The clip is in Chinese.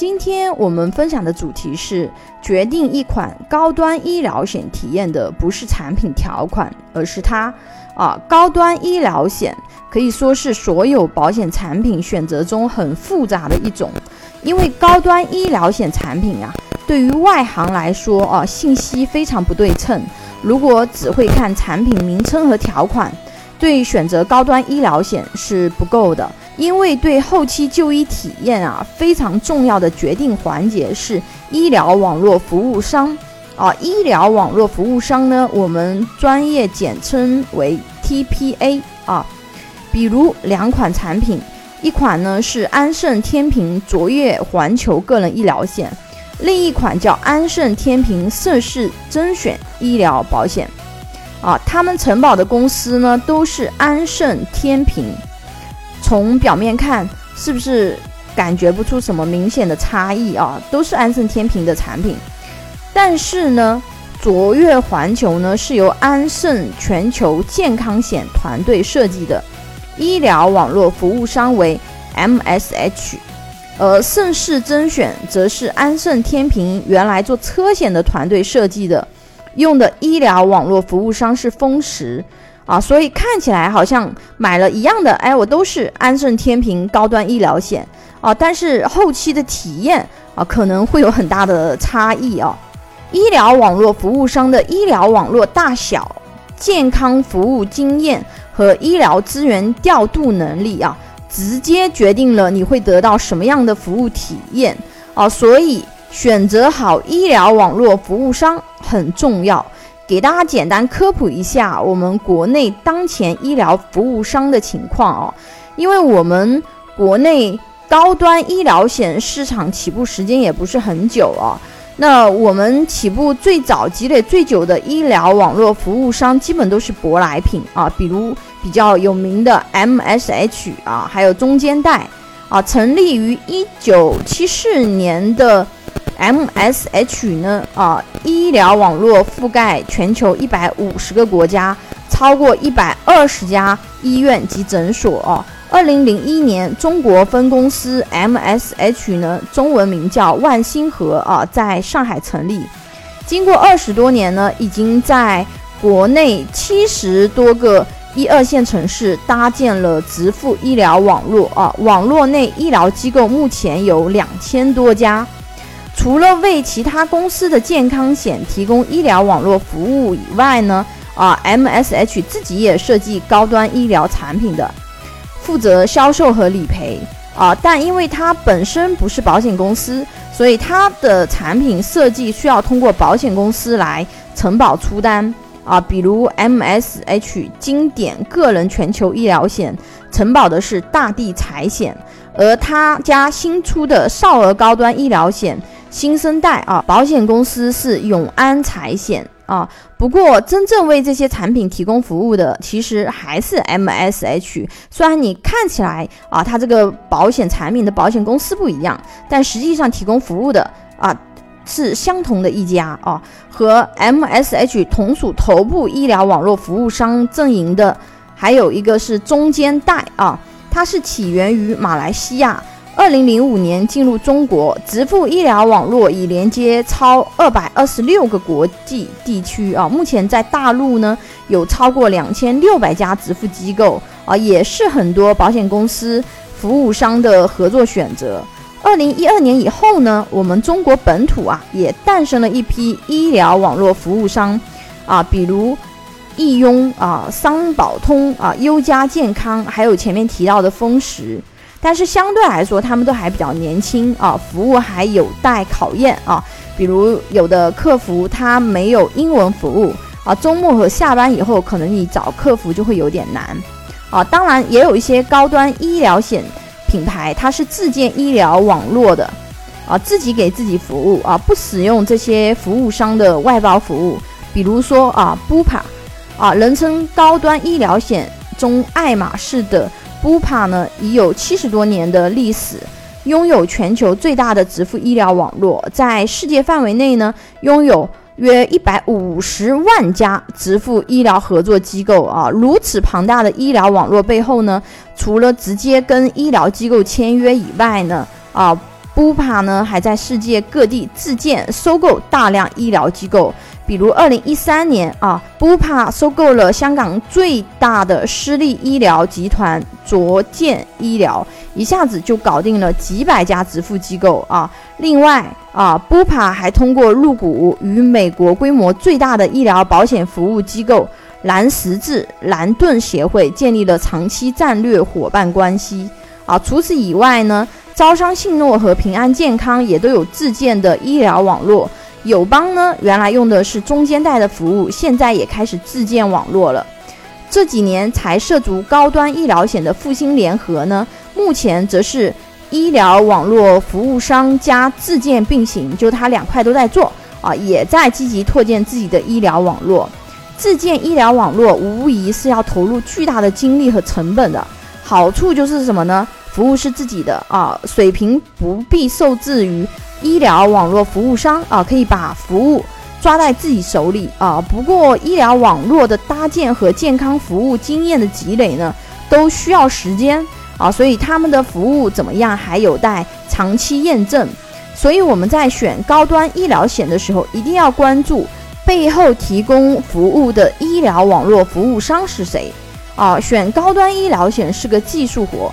今天我们分享的主题是：决定一款高端医疗险体验的不是产品条款，而是它。啊，高端医疗险可以说是所有保险产品选择中很复杂的一种，因为高端医疗险产品啊，对于外行来说啊，信息非常不对称。如果只会看产品名称和条款，对选择高端医疗险是不够的。因为对后期就医体验啊，非常重要的决定环节是医疗网络服务商啊，医疗网络服务商呢，我们专业简称为 TPA 啊。比如两款产品，一款呢是安盛天平卓越环球个人医疗险，另一款叫安盛天平盛世甄选医疗保险啊，他们承保的公司呢都是安盛天平。从表面看，是不是感觉不出什么明显的差异啊？都是安盛天平的产品，但是呢，卓越环球呢是由安盛全球健康险团队设计的，医疗网络服务商为 MSH，而盛世甄选则是安盛天平原来做车险的团队设计的，用的医疗网络服务商是丰实。啊，所以看起来好像买了一样的，哎，我都是安盛天平高端医疗险啊，但是后期的体验啊，可能会有很大的差异啊。医疗网络服务商的医疗网络大小、健康服务经验和医疗资源调度能力啊，直接决定了你会得到什么样的服务体验啊。所以选择好医疗网络服务商很重要。给大家简单科普一下我们国内当前医疗服务商的情况哦，因为我们国内高端医疗险市场起步时间也不是很久啊。那我们起步最早、积累最久的医疗网络服务商，基本都是舶来品啊，比如比较有名的 MSH 啊，还有中间代啊，成立于一九七四年的。MSH 呢？啊，医疗网络覆盖全球一百五十个国家，超过一百二十家医院及诊所。哦，二零零一年，中国分公司 MSH 呢，中文名叫万星河啊，在上海成立。经过二十多年呢，已经在国内七十多个一二线城市搭建了直付医疗网络啊，网络内医疗机构目前有两千多家。除了为其他公司的健康险提供医疗网络服务以外呢，啊，MSH 自己也设计高端医疗产品的，负责销售和理赔啊。但因为它本身不是保险公司，所以它的产品设计需要通过保险公司来承保出单啊。比如 MSH 经典个人全球医疗险承保的是大地财险，而他家新出的少儿高端医疗险。新生代啊，保险公司是永安财险啊。不过，真正为这些产品提供服务的，其实还是 MSH。虽然你看起来啊，它这个保险产品的保险公司不一样，但实际上提供服务的啊是相同的一家啊。和 MSH 同属头部医疗网络服务商阵营的，还有一个是中间代啊，它是起源于马来西亚。二零零五年进入中国，直付医疗网络已连接超二百二十六个国际地区啊。目前在大陆呢，有超过两千六百家直付机构啊，也是很多保险公司服务商的合作选择。二零一二年以后呢，我们中国本土啊，也诞生了一批医疗网络服务商啊，比如易雍啊、商保通啊、优家健康，还有前面提到的丰实。但是相对来说，他们都还比较年轻啊，服务还有待考验啊。比如有的客服他没有英文服务啊，周末和下班以后，可能你找客服就会有点难啊。当然，也有一些高端医疗险品牌，它是自建医疗网络的啊，自己给自己服务啊，不使用这些服务商的外包服务。比如说啊，Bupa 啊，人称高端医疗险中爱马仕的。Bupa 呢已有七十多年的历史，拥有全球最大的直付医疗网络，在世界范围内呢拥有约一百五十万家直付医疗合作机构啊。如此庞大的医疗网络背后呢，除了直接跟医疗机构签约以外呢，啊 Bupa 呢还在世界各地自建、收购大量医疗机构。比如，二零一三年啊，，Bupa 收购了香港最大的私立医疗集团卓健医疗，一下子就搞定了几百家支付机构啊。另外啊，，Bupa 还通过入股与美国规模最大的医疗保险服务机构蓝十字蓝盾协会建立了长期战略伙伴关系啊。除此以外呢，招商信诺和平安健康也都有自建的医疗网络。友邦呢，原来用的是中间带的服务，现在也开始自建网络了。这几年才涉足高端医疗险的复兴联合呢，目前则是医疗网络服务商加自建并行，就它两块都在做啊，也在积极拓建自己的医疗网络。自建医疗网络无疑是要投入巨大的精力和成本的，好处就是什么呢？服务是自己的啊，水平不必受制于。医疗网络服务商啊，可以把服务抓在自己手里啊。不过，医疗网络的搭建和健康服务经验的积累呢，都需要时间啊。所以，他们的服务怎么样，还有待长期验证。所以，我们在选高端医疗险的时候，一定要关注背后提供服务的医疗网络服务商是谁啊。选高端医疗险是个技术活。